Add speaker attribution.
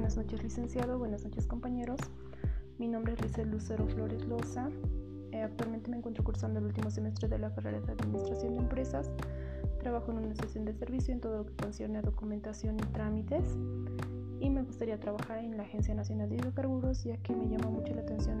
Speaker 1: Buenas noches, licenciado. Buenas noches, compañeros. Mi nombre es Lizel Lucero Flores Loza. Eh, actualmente me encuentro cursando el último semestre de la carrera de Administración de Empresas. Trabajo en una estación de servicio en todo lo que concierne a documentación y trámites. Y me gustaría trabajar en la Agencia Nacional de Hidrocarburos, ya que me llama mucho la atención